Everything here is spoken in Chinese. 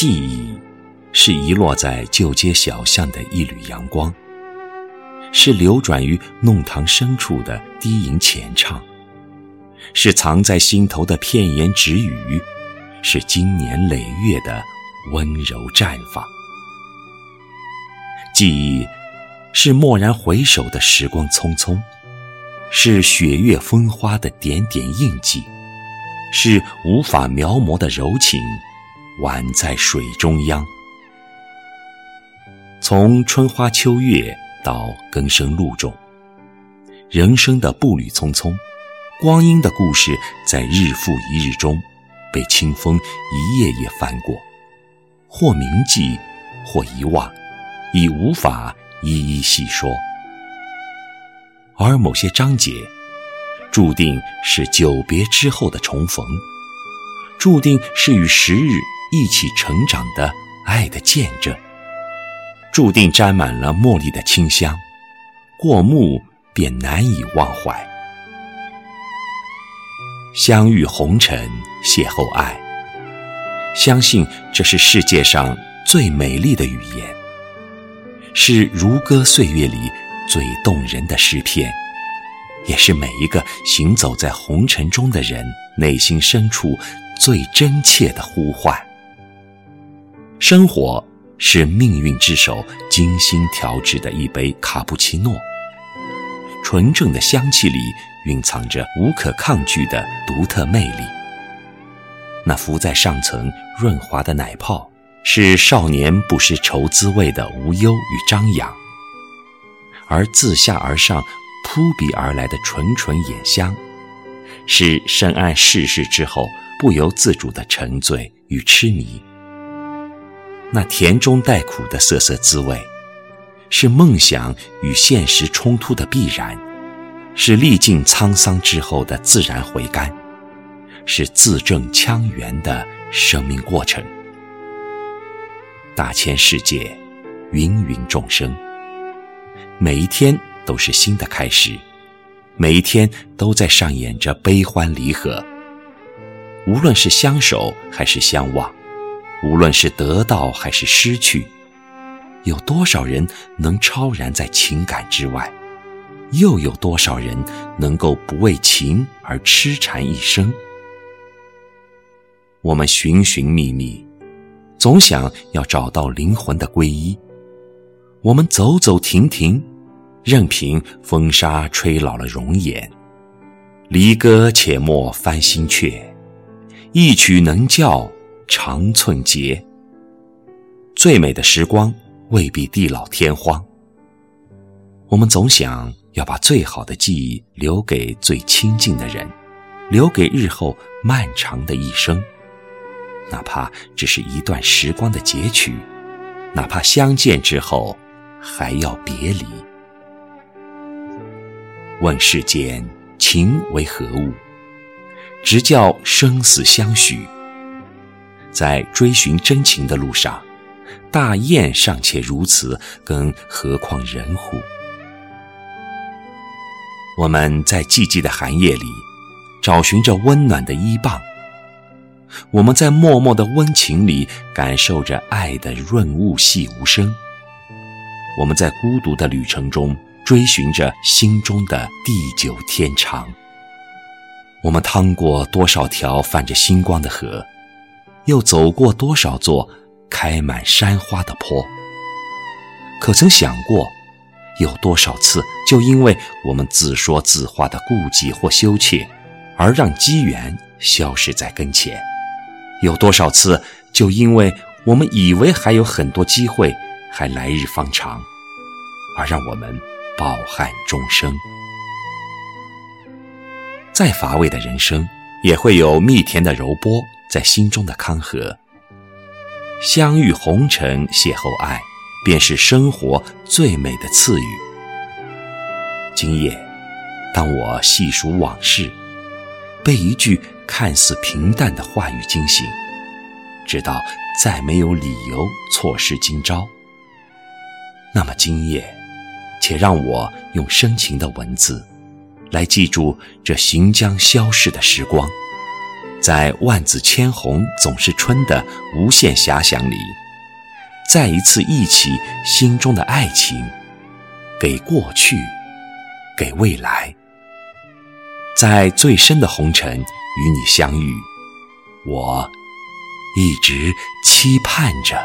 记忆，是遗落在旧街小巷的一缕阳光，是流转于弄堂深处的低吟浅唱，是藏在心头的片言只语，是经年累月的温柔绽放。记忆，是蓦然回首的时光匆匆，是雪月风花的点点印记，是无法描摹的柔情。宛在水中央，从春花秋月到更生露重，人生的步履匆匆，光阴的故事在日复一日中，被清风一页页翻过，或铭记，或遗忘，已无法一一细说。而某些章节，注定是久别之后的重逢，注定是与时日。一起成长的爱的见证，注定沾满了茉莉的清香，过目便难以忘怀。相遇红尘，邂逅爱，相信这是世界上最美丽的语言，是如歌岁月里最动人的诗篇，也是每一个行走在红尘中的人内心深处最真切的呼唤。生活是命运之手精心调制的一杯卡布奇诺，纯正的香气里蕴藏着无可抗拒的独特魅力。那浮在上层润滑的奶泡，是少年不识愁滋味的无忧与张扬；而自下而上扑鼻而来的纯纯眼香，是深谙世事之后不由自主的沉醉与痴迷。那甜中带苦的涩涩滋味，是梦想与现实冲突的必然，是历尽沧桑之后的自然回甘，是字正腔圆的生命过程。大千世界，芸芸众生，每一天都是新的开始，每一天都在上演着悲欢离合。无论是相守还是相忘。无论是得到还是失去，有多少人能超然在情感之外？又有多少人能够不为情而痴缠一生？我们寻寻觅觅，总想要找到灵魂的皈依。我们走走停停，任凭风沙吹老了容颜。离歌且莫翻新阙，一曲能教。长寸节，最美的时光未必地老天荒。我们总想要把最好的记忆留给最亲近的人，留给日后漫长的一生，哪怕只是一段时光的截取，哪怕相见之后还要别离。问世间情为何物，直教生死相许。在追寻真情的路上，大雁尚且如此，更何况人乎？我们在寂寂的寒夜里，找寻着温暖的依傍；我们在默默的温情里，感受着爱的润物细无声；我们在孤独的旅程中，追寻着心中的地久天长。我们趟过多少条泛着星光的河？又走过多少座开满山花的坡？可曾想过，有多少次就因为我们自说自话的顾忌或羞怯，而让机缘消失在跟前？有多少次就因为我们以为还有很多机会，还来日方长，而让我们抱憾终生？再乏味的人生，也会有蜜甜的柔波。在心中的康和，相遇红尘，邂逅爱，便是生活最美的赐予。今夜，当我细数往事，被一句看似平淡的话语惊醒，知道再没有理由错失今朝。那么今夜，且让我用深情的文字，来记住这行将消逝的时光。在万紫千红总是春的无限遐想里，再一次忆起心中的爱情，给过去，给未来，在最深的红尘与你相遇，我一直期盼着。